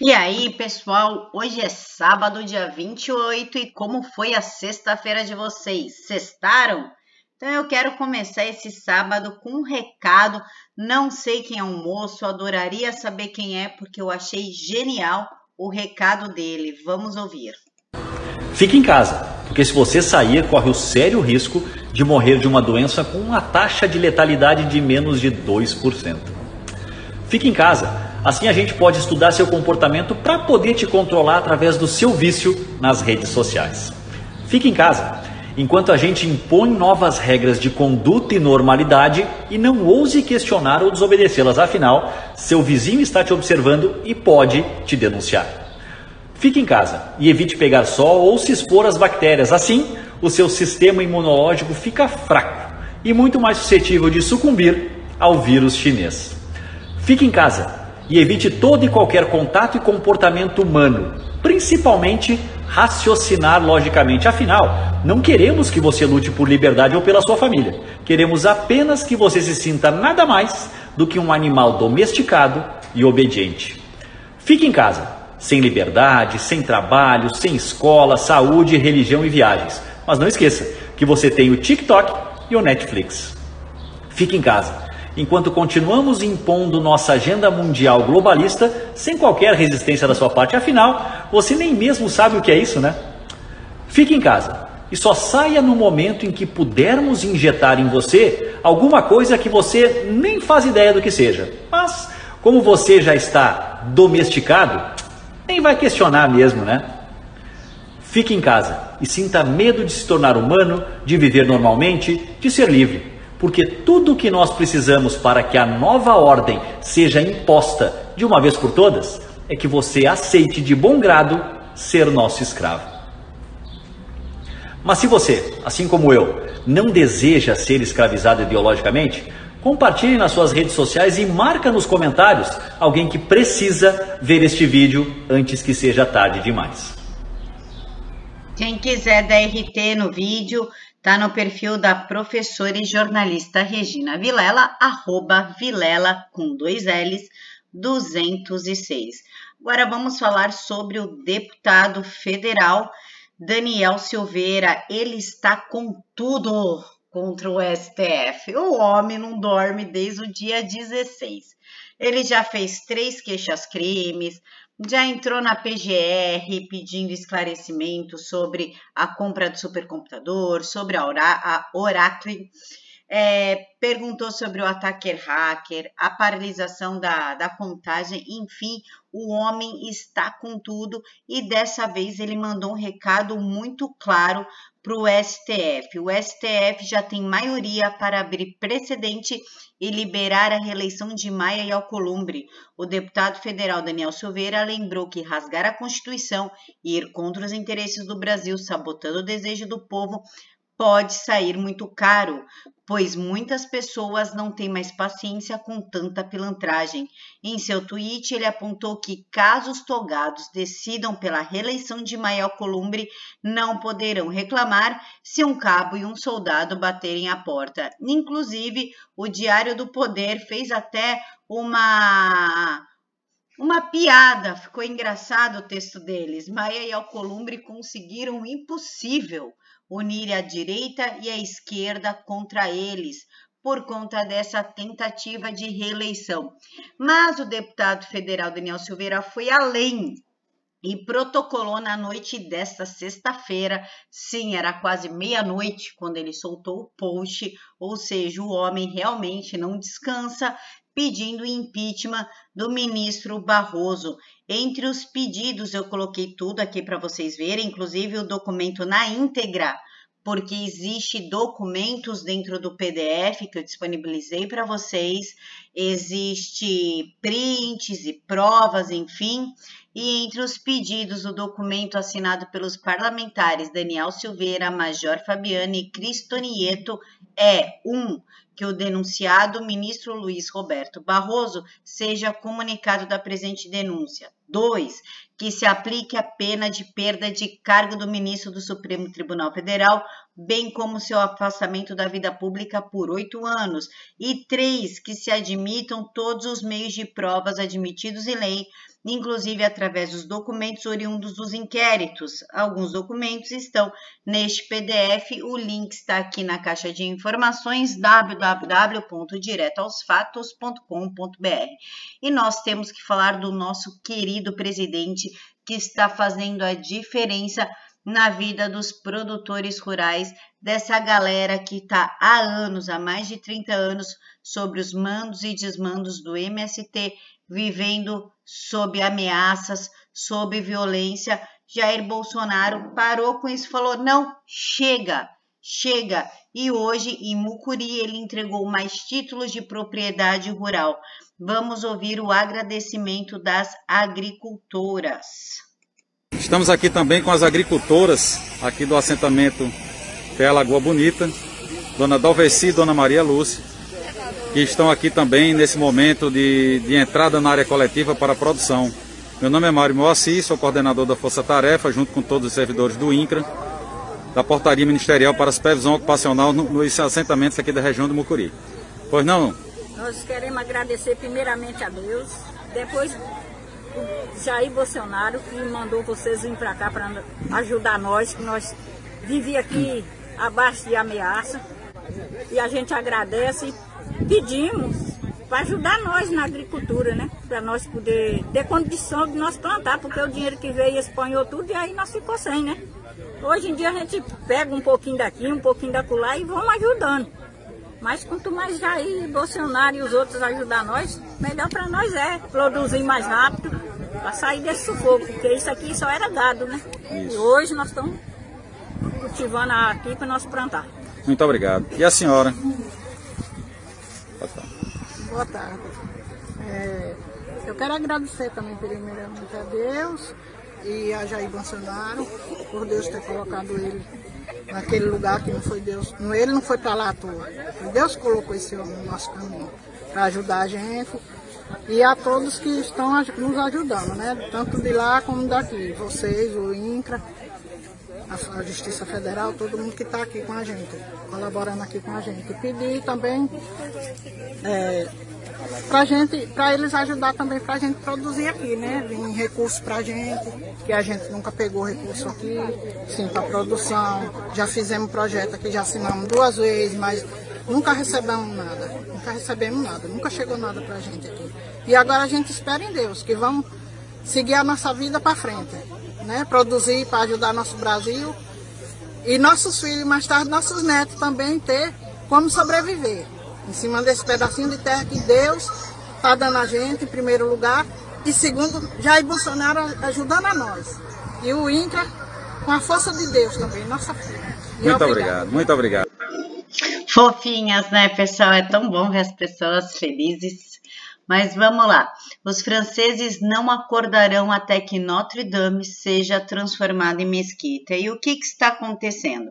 E aí, pessoal, hoje é sábado, dia 28, e como foi a sexta-feira de vocês? Sextaram? Então eu quero começar esse sábado com um recado. Não sei quem é o moço, adoraria saber quem é, porque eu achei genial o recado dele. Vamos ouvir. Fique em casa, porque se você sair, corre o sério risco de morrer de uma doença com uma taxa de letalidade de menos de 2%. Fique em casa Assim a gente pode estudar seu comportamento para poder te controlar através do seu vício nas redes sociais. Fique em casa, enquanto a gente impõe novas regras de conduta e normalidade e não ouse questionar ou desobedecê-las, afinal, seu vizinho está te observando e pode te denunciar. Fique em casa e evite pegar sol ou se expor às bactérias. Assim, o seu sistema imunológico fica fraco e muito mais suscetível de sucumbir ao vírus chinês. Fique em casa e evite todo e qualquer contato e comportamento humano, principalmente raciocinar logicamente. Afinal, não queremos que você lute por liberdade ou pela sua família. Queremos apenas que você se sinta nada mais do que um animal domesticado e obediente. Fique em casa, sem liberdade, sem trabalho, sem escola, saúde, religião e viagens. Mas não esqueça que você tem o TikTok e o Netflix. Fique em casa enquanto continuamos impondo nossa agenda mundial globalista sem qualquer resistência da sua parte. Afinal, você nem mesmo sabe o que é isso, né? Fique em casa e só saia no momento em que pudermos injetar em você alguma coisa que você nem faz ideia do que seja. Mas, como você já está domesticado, nem vai questionar mesmo, né? Fique em casa e sinta medo de se tornar humano, de viver normalmente, de ser livre porque tudo o que nós precisamos para que a nova ordem seja imposta de uma vez por todas é que você aceite de bom grado ser nosso escravo. Mas se você, assim como eu, não deseja ser escravizado ideologicamente, compartilhe nas suas redes sociais e marca nos comentários alguém que precisa ver este vídeo antes que seja tarde demais. Quem quiser dar RT no vídeo, Tá no perfil da professora e jornalista Regina Vilela, arroba Vilela com dois L's 206. Agora vamos falar sobre o deputado federal Daniel Silveira. Ele está com tudo contra o STF. O homem não dorme desde o dia 16. Ele já fez três queixas-crimes, já entrou na PGR pedindo esclarecimento sobre a compra do supercomputador, sobre a, Oracle, é, perguntou sobre o ataque hacker, a paralisação da, da contagem, enfim, o homem está com tudo e dessa vez ele mandou um recado muito claro para o STF. O STF já tem maioria para abrir precedente e liberar a reeleição de Maia e Alcolumbre. O deputado federal Daniel Silveira lembrou que rasgar a Constituição e ir contra os interesses do Brasil, sabotando o desejo do povo, pode sair muito caro, pois muitas pessoas não têm mais paciência com tanta pilantragem. Em seu tweet, ele apontou que caso os togados decidam pela reeleição de Maia Columbre, não poderão reclamar se um cabo e um soldado baterem a porta. Inclusive, o Diário do Poder fez até uma uma piada, ficou engraçado o texto deles. Maia e Alcolumbre conseguiram o impossível unir a direita e a esquerda contra eles, por conta dessa tentativa de reeleição. Mas o deputado federal Daniel Silveira foi além e protocolou na noite desta sexta-feira, sim, era quase meia-noite quando ele soltou o post, ou seja, o homem realmente não descansa, pedindo impeachment do ministro Barroso. Entre os pedidos, eu coloquei tudo aqui para vocês verem, inclusive o documento na íntegra, porque existe documentos dentro do PDF que eu disponibilizei para vocês, existe prints e provas, enfim, e entre os pedidos, o documento assinado pelos parlamentares Daniel Silveira, Major Fabiane e Cristonieto é um que o denunciado, ministro Luiz Roberto Barroso, seja comunicado da presente denúncia. 2. Que se aplique a pena de perda de cargo do ministro do Supremo Tribunal Federal, bem como seu afastamento da vida pública por oito anos. E três, que se admitam todos os meios de provas admitidos em lei inclusive através dos documentos oriundos dos inquéritos. Alguns documentos estão neste PDF, o link está aqui na caixa de informações www.diretoaosfatos.com.br. E nós temos que falar do nosso querido presidente que está fazendo a diferença na vida dos produtores rurais, dessa galera que está há anos, há mais de 30 anos, sobre os mandos e desmandos do MST vivendo sob ameaças, sob violência. Jair Bolsonaro parou com isso, falou: não, chega, chega. E hoje, em Mucuri, ele entregou mais títulos de propriedade rural. Vamos ouvir o agradecimento das agricultoras. Estamos aqui também com as agricultoras aqui do assentamento Fé Lagoa Bonita, Dona Dalveci e Dona Maria Lúcia, que estão aqui também nesse momento de, de entrada na área coletiva para a produção. Meu nome é Mário Moacir, sou coordenador da Força Tarefa, junto com todos os servidores do INCRA, da Portaria Ministerial para a Supervisão Ocupacional nos assentamentos aqui da região do Mucuri. Pois não? Nós queremos agradecer primeiramente a Deus, depois Jair Bolsonaro que mandou vocês vir para cá para ajudar nós, que nós vivíamos aqui abaixo de ameaça. E a gente agradece pedimos para ajudar nós na agricultura, né? Para nós poder ter condição de nós plantar, porque o dinheiro que veio espanhou tudo e aí nós ficou sem, né? Hoje em dia a gente pega um pouquinho daqui, um pouquinho da lá e vamos ajudando. Mas quanto mais Jair, Bolsonaro e os outros ajudar nós, melhor para nós é produzir mais rápido para sair desse sufoco, porque isso aqui só era gado, né? Isso. E hoje nós estamos cultivando aqui para nós plantar. Muito obrigado. E a senhora? Boa tarde. É, eu quero agradecer também primeiramente a Deus e a Jair Bolsonaro por Deus ter colocado ele naquele lugar que não foi Deus, não, ele não foi para lá à toa. Deus colocou esse homem no nosso caminho para ajudar a gente e a todos que estão nos ajudando, né? Tanto de lá como daqui, vocês, o INCRA, a, Justiça Federal, todo mundo que está aqui com a gente, colaborando aqui com a gente. Pedir também é, para gente, para eles ajudar também para a gente produzir aqui, né? Vir recursos para a gente, que a gente nunca pegou recurso aqui, sim, para produção. Já fizemos projeto aqui, já assinamos duas vezes, mas nunca recebemos nada, nunca recebemos nada, nunca chegou nada para a gente aqui. E agora a gente espera em Deus que vamos seguir a nossa vida para frente né? produzir para ajudar nosso Brasil e nossos filhos, mais tarde nossos netos também ter como sobreviver. Em cima desse pedacinho de terra que Deus está dando a gente, em primeiro lugar, e segundo, Jair Bolsonaro ajudando a nós. E o INCRA com a força de Deus também, nossa filha. Muito obrigado, muito obrigado. Fofinhas, né, pessoal? É tão bom ver as pessoas felizes mas vamos lá. Os franceses não acordarão até que Notre Dame seja transformada em mesquita. E o que, que está acontecendo?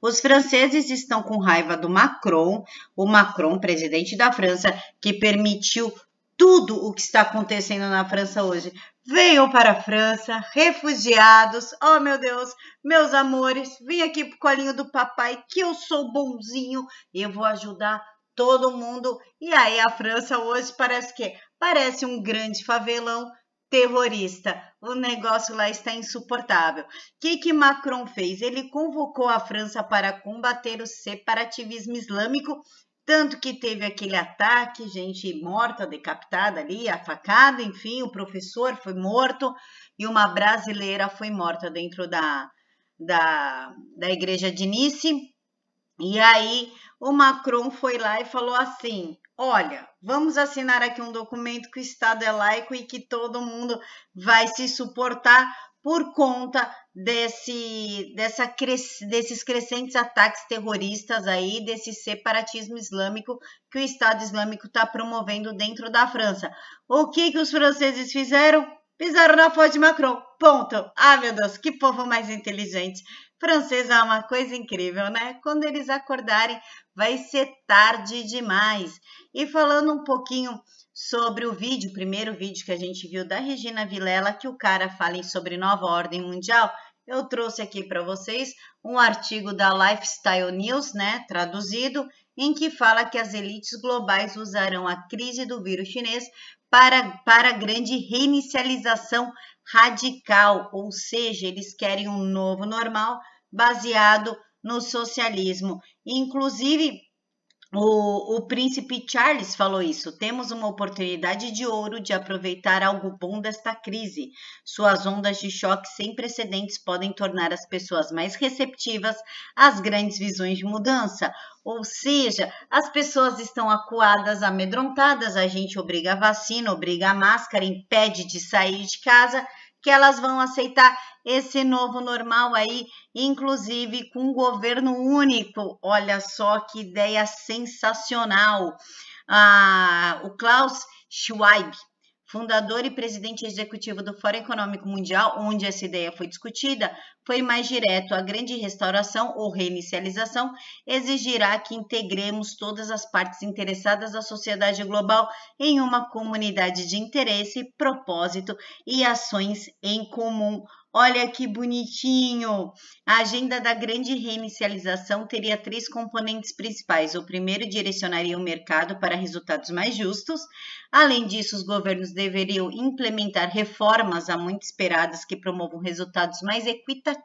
Os franceses estão com raiva do Macron, o Macron, presidente da França, que permitiu tudo o que está acontecendo na França hoje. Venham para a França, refugiados. Oh, meu Deus, meus amores, vem aqui pro colinho do papai, que eu sou bonzinho. Eu vou ajudar todo mundo. E aí a França hoje parece que parece um grande favelão terrorista. O negócio lá está insuportável. O que, que Macron fez? Ele convocou a França para combater o separativismo islâmico, tanto que teve aquele ataque, gente morta, decapitada ali, a facada, enfim, o professor foi morto e uma brasileira foi morta dentro da, da, da igreja de Nice. E aí o Macron foi lá e falou assim: olha, vamos assinar aqui um documento que o Estado é laico e que todo mundo vai se suportar por conta desse, dessa, desses crescentes ataques terroristas aí, desse separatismo islâmico que o Estado Islâmico está promovendo dentro da França. O que, que os franceses fizeram? Pisaram na foto de Macron. Ponto. Ah, meu Deus, que povo mais inteligente. Francês é uma coisa incrível, né? Quando eles acordarem, vai ser tarde demais. E falando um pouquinho sobre o vídeo, o primeiro vídeo que a gente viu da Regina Vilela, que o cara fala sobre nova ordem mundial, eu trouxe aqui para vocês um artigo da Lifestyle News, né, traduzido, em que fala que as elites globais usarão a crise do vírus chinês para, para grande reinicialização radical, ou seja, eles querem um novo normal baseado no socialismo. Inclusive, o, o, príncipe Charles falou isso. Temos uma oportunidade de ouro de aproveitar algo bom desta crise. Suas ondas de choque sem precedentes podem tornar as pessoas mais receptivas às grandes visões de mudança. Ou seja, as pessoas estão acuadas, amedrontadas, a gente obriga a vacina, obriga a máscara, impede de sair de casa que elas vão aceitar esse novo normal aí, inclusive com um governo único. Olha só que ideia sensacional. Ah, o Klaus Schwab, fundador e presidente executivo do Fórum Econômico Mundial, onde essa ideia foi discutida, foi mais direto. A grande restauração ou reinicialização exigirá que integremos todas as partes interessadas da sociedade global em uma comunidade de interesse, propósito e ações em comum. Olha que bonitinho! A agenda da grande reinicialização teria três componentes principais. O primeiro direcionaria o mercado para resultados mais justos. Além disso, os governos deveriam implementar reformas há muito esperadas que promovam resultados mais equitativos.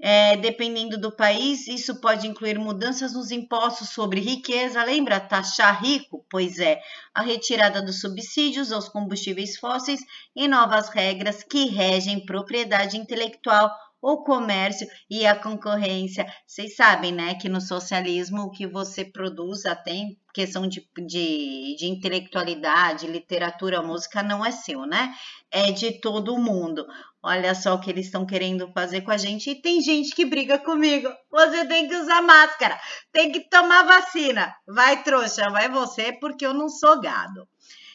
É, dependendo do país, isso pode incluir mudanças nos impostos sobre riqueza. Lembra taxar rico? Pois é, a retirada dos subsídios aos combustíveis fósseis e novas regras que regem propriedade intelectual o comércio e a concorrência. Vocês sabem, né, que no socialismo o que você produz tem questão de, de, de intelectualidade, literatura, música não é seu, né? É de todo mundo. Olha só o que eles estão querendo fazer com a gente. E tem gente que briga comigo. Você tem que usar máscara, tem que tomar vacina. Vai, trouxa, vai você, porque eu não sou gado.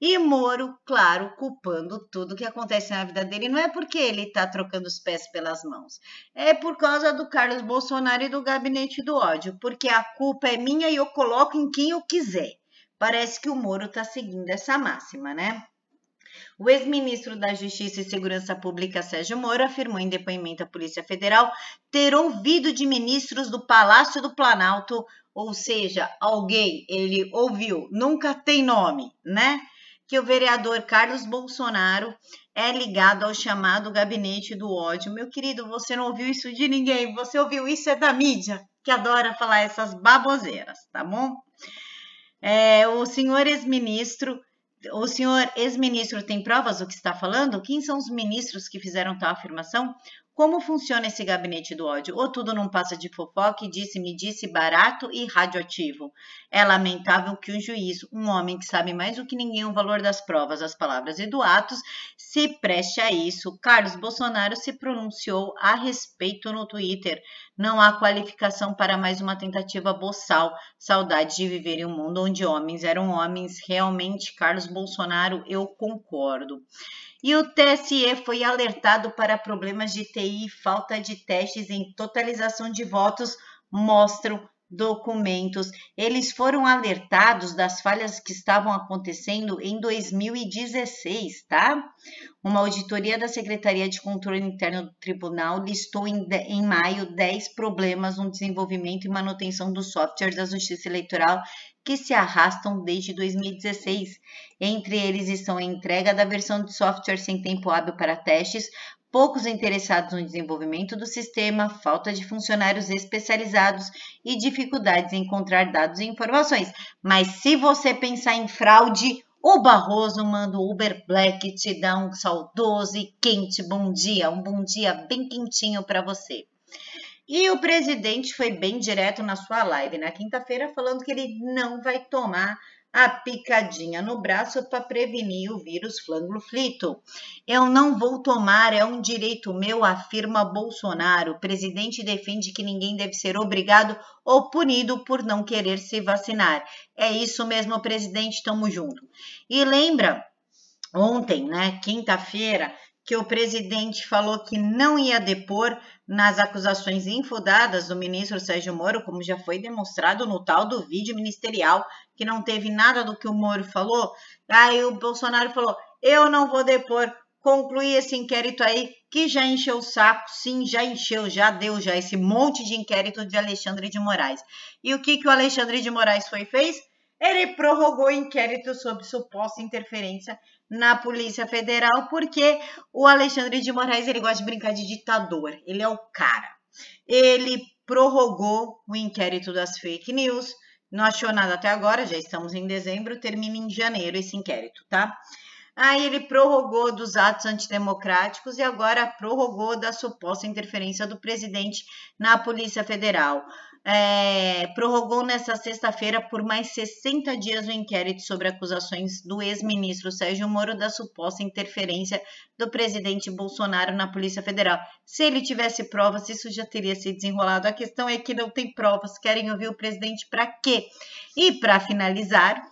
E Moro, claro, culpando tudo que acontece na vida dele. Não é porque ele está trocando os pés pelas mãos. É por causa do Carlos Bolsonaro e do gabinete do ódio. Porque a culpa é minha e eu coloco em quem eu quiser. Parece que o Moro está seguindo essa máxima, né? O ex-ministro da Justiça e Segurança Pública, Sérgio Moro, afirmou em depoimento à Polícia Federal ter ouvido de ministros do Palácio do Planalto, ou seja, alguém ele ouviu, nunca tem nome, né? que o vereador Carlos Bolsonaro é ligado ao chamado gabinete do ódio. Meu querido, você não ouviu isso de ninguém, você ouviu isso é da mídia, que adora falar essas baboseiras, tá bom? É, o senhor ex-ministro, o senhor ex-ministro tem provas do que está falando? Quem são os ministros que fizeram tal afirmação? Como funciona esse gabinete do ódio? Ou tudo não passa de fofoca e disse-me disse barato e radioativo? É lamentável que um juiz, um homem que sabe mais do que ninguém o valor das provas, das palavras e do atos, se preste a isso. Carlos Bolsonaro se pronunciou a respeito no Twitter. Não há qualificação para mais uma tentativa boçal. Saudade de viver em um mundo onde homens eram homens. Realmente, Carlos Bolsonaro, eu concordo. E o TSE foi alertado para problemas de TI e falta de testes em totalização de votos, mostram documentos. Eles foram alertados das falhas que estavam acontecendo em 2016, tá? Uma auditoria da Secretaria de Controle Interno do Tribunal listou em, em maio 10 problemas no desenvolvimento e manutenção do software da Justiça Eleitoral que se arrastam desde 2016. Entre eles estão a entrega da versão de software sem tempo hábil para testes, poucos interessados no desenvolvimento do sistema, falta de funcionários especializados e dificuldades em encontrar dados e informações. Mas se você pensar em fraude, o Barroso manda o Uber Black te dar um saudoso e quente bom dia, um bom dia bem quentinho para você. E o presidente foi bem direto na sua live na quinta-feira, falando que ele não vai tomar a picadinha no braço para prevenir o vírus flanglo-flito. Eu não vou tomar, é um direito meu, afirma Bolsonaro. O presidente defende que ninguém deve ser obrigado ou punido por não querer se vacinar. É isso mesmo, presidente, tamo junto. E lembra, ontem, né, quinta-feira, que o presidente falou que não ia depor nas acusações infundadas do ministro Sérgio Moro, como já foi demonstrado no tal do vídeo ministerial, que não teve nada do que o Moro falou. Aí o Bolsonaro falou: eu não vou depor concluir esse inquérito aí que já encheu o saco, sim, já encheu, já deu já esse monte de inquérito de Alexandre de Moraes. E o que que o Alexandre de Moraes foi fez? Ele prorrogou inquérito sobre suposta interferência na Polícia Federal, porque o Alexandre de Moraes ele gosta de brincar de ditador, ele é o cara. Ele prorrogou o inquérito das fake news, não achou nada até agora, já estamos em dezembro, termina em janeiro esse inquérito, tá? Aí ele prorrogou dos atos antidemocráticos e agora prorrogou da suposta interferência do presidente na Polícia Federal. É, prorrogou nesta sexta-feira por mais 60 dias o inquérito sobre acusações do ex-ministro Sérgio Moro da suposta interferência do presidente Bolsonaro na Polícia Federal. Se ele tivesse provas, isso já teria se desenrolado. A questão é que não tem provas. Querem ouvir o presidente para quê? E para finalizar,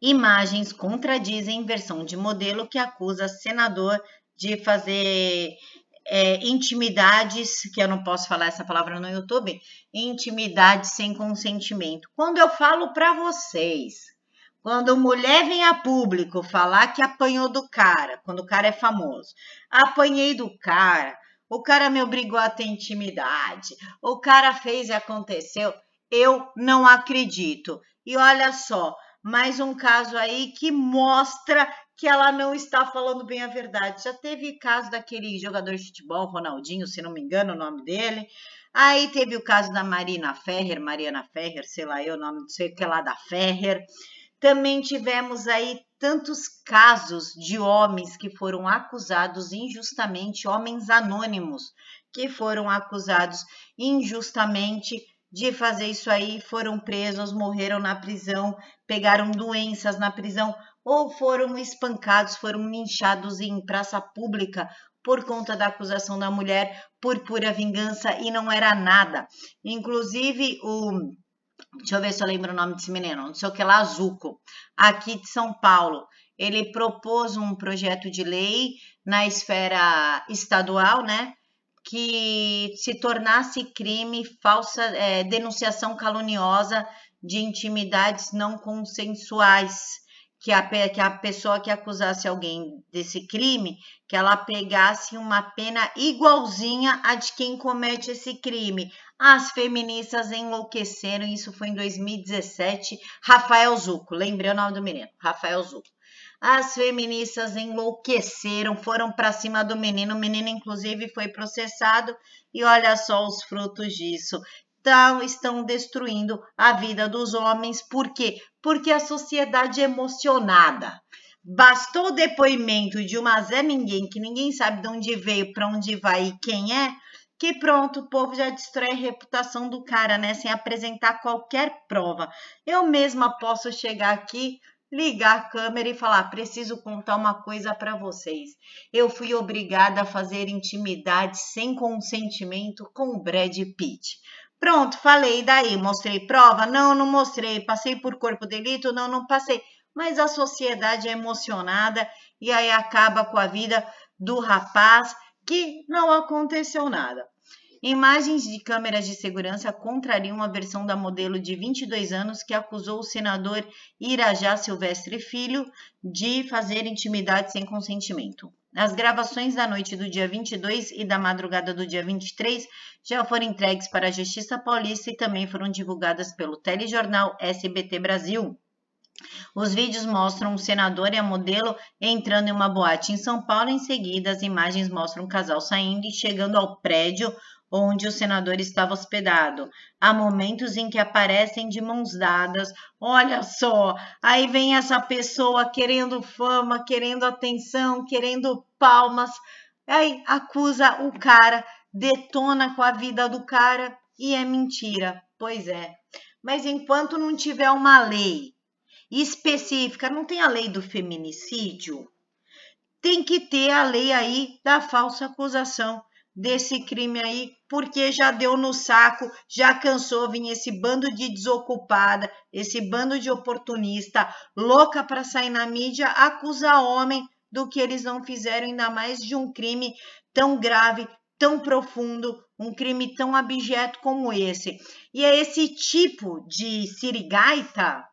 Imagens contradizem versão de modelo que acusa senador de fazer é, intimidades, que eu não posso falar essa palavra no YouTube, intimidade sem consentimento. Quando eu falo para vocês, quando mulher vem a público falar que apanhou do cara, quando o cara é famoso, apanhei do cara, o cara me obrigou a ter intimidade, o cara fez e aconteceu, eu não acredito. E olha só, mais um caso aí que mostra que ela não está falando bem a verdade. Já teve caso daquele jogador de futebol, Ronaldinho, se não me engano o nome dele. Aí teve o caso da Marina Ferrer, Mariana Ferrer, sei lá eu, nome não sei o que lá da Ferrer. Também tivemos aí tantos casos de homens que foram acusados injustamente, homens anônimos que foram acusados injustamente de fazer isso aí, foram presos, morreram na prisão, pegaram doenças na prisão ou foram espancados, foram linchados em praça pública por conta da acusação da mulher por pura vingança e não era nada. Inclusive o Deixa eu ver se eu lembro o nome desse menino, não sei o que lá, Azuco, aqui de São Paulo. Ele propôs um projeto de lei na esfera estadual, né? que se tornasse crime falsa é, denunciação caluniosa de intimidades não consensuais, que a, que a pessoa que acusasse alguém desse crime, que ela pegasse uma pena igualzinha a de quem comete esse crime. As feministas enlouqueceram, isso foi em 2017. Rafael Zuco, lembrei o nome do menino, Rafael Zuco. As feministas enlouqueceram, foram para cima do menino. O menino, inclusive, foi processado. E olha só os frutos disso. Estão destruindo a vida dos homens. Por quê? Porque a sociedade é emocionada. Bastou o depoimento de uma Zé Ninguém, que ninguém sabe de onde veio, para onde vai e quem é, que pronto, o povo já destrói a reputação do cara, né? Sem apresentar qualquer prova. Eu mesma posso chegar aqui ligar a câmera e falar: preciso contar uma coisa para vocês. Eu fui obrigada a fazer intimidade sem consentimento com o Brad Pitt. Pronto, falei daí, mostrei prova? Não, não mostrei. Passei por corpo de delito? Não, não passei. Mas a sociedade é emocionada e aí acaba com a vida do rapaz que não aconteceu nada. Imagens de câmeras de segurança contrariam a versão da modelo de 22 anos que acusou o senador Irajá Silvestre Filho de fazer intimidade sem consentimento. As gravações da noite do dia 22 e da madrugada do dia 23 já foram entregues para a Justiça Paulista e também foram divulgadas pelo telejornal SBT Brasil. Os vídeos mostram o senador e a modelo entrando em uma boate em São Paulo. Em seguida, as imagens mostram o casal saindo e chegando ao prédio onde o senador estava hospedado. Há momentos em que aparecem de mãos dadas. Olha só, aí vem essa pessoa querendo fama, querendo atenção, querendo palmas. Aí acusa o cara, detona com a vida do cara e é mentira. Pois é. Mas enquanto não tiver uma lei específica, não tem a lei do feminicídio, tem que ter a lei aí da falsa acusação desse crime aí, porque já deu no saco, já cansou vir esse bando de desocupada, esse bando de oportunista, louca para sair na mídia, acusar homem do que eles não fizeram, ainda mais de um crime tão grave, tão profundo, um crime tão abjeto como esse. E é esse tipo de sirigaita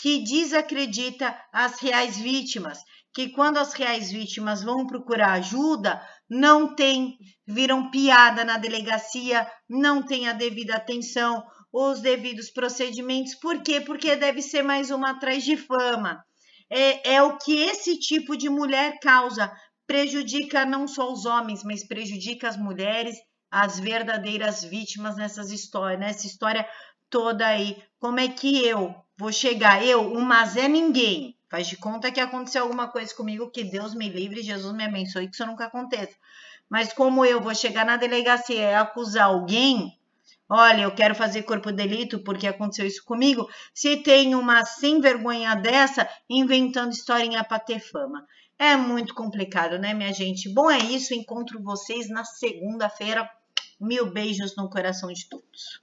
que desacredita as reais vítimas, que quando as reais vítimas vão procurar ajuda, não tem, viram piada na delegacia, não tem a devida atenção, os devidos procedimentos. Por quê? Porque deve ser mais uma atrás de fama. É, é o que esse tipo de mulher causa. Prejudica não só os homens, mas prejudica as mulheres, as verdadeiras vítimas nessas histórias, nessa história toda aí. Como é que eu vou chegar? Eu, um mas é ninguém Faz de conta que aconteceu alguma coisa comigo, que Deus me livre, Jesus me abençoe, que isso nunca aconteça. Mas como eu vou chegar na delegacia e acusar alguém, olha, eu quero fazer corpo de delito porque aconteceu isso comigo, se tem uma sem vergonha dessa inventando historinha para ter fama. É muito complicado, né, minha gente? Bom, é isso. Encontro vocês na segunda-feira. Mil beijos no coração de todos.